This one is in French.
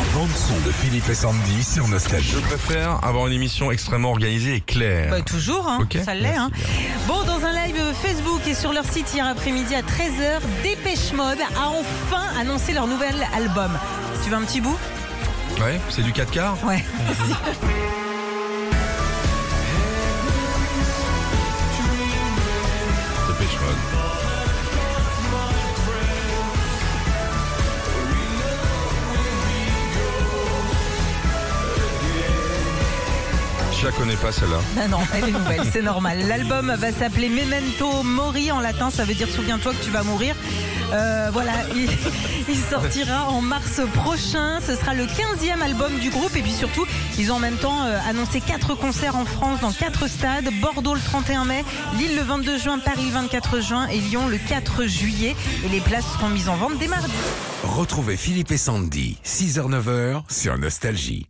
La bande son de Philippe et Sandy sur Nostalgie. Je préfère avoir une émission extrêmement organisée et claire. Bah, toujours, hein, Ok, ça l'est. merci Hein. Bon, dans un live Facebook et sur leur site hier après-midi à 13h, Dépêche Mode a enfin annoncé leur nouvel album. Tu veux un petit bout? Ouais, c'est du 4 quarts? Ouais. Dépêche Mode. Je la connais pas celle-là. Non, non, elle est nouvelle, c'est normal. L'album va s'appeler Memento Mori en latin, ça veut dire souviens-toi que tu vas mourir. Euh, voilà, il, il sortira en mars prochain. Ce sera le 15e album du groupe. Et puis surtout, ils ont en même temps euh, annoncé quatre concerts en France dans quatre stades. Bordeaux le 31 mai, Lille le 22 juin, Paris le 24 juin et Lyon le 4 juillet. Et les places seront mises en vente dès mardi. Retrouvez Philippe et Sandy, 6h-9h sur Nostalgie.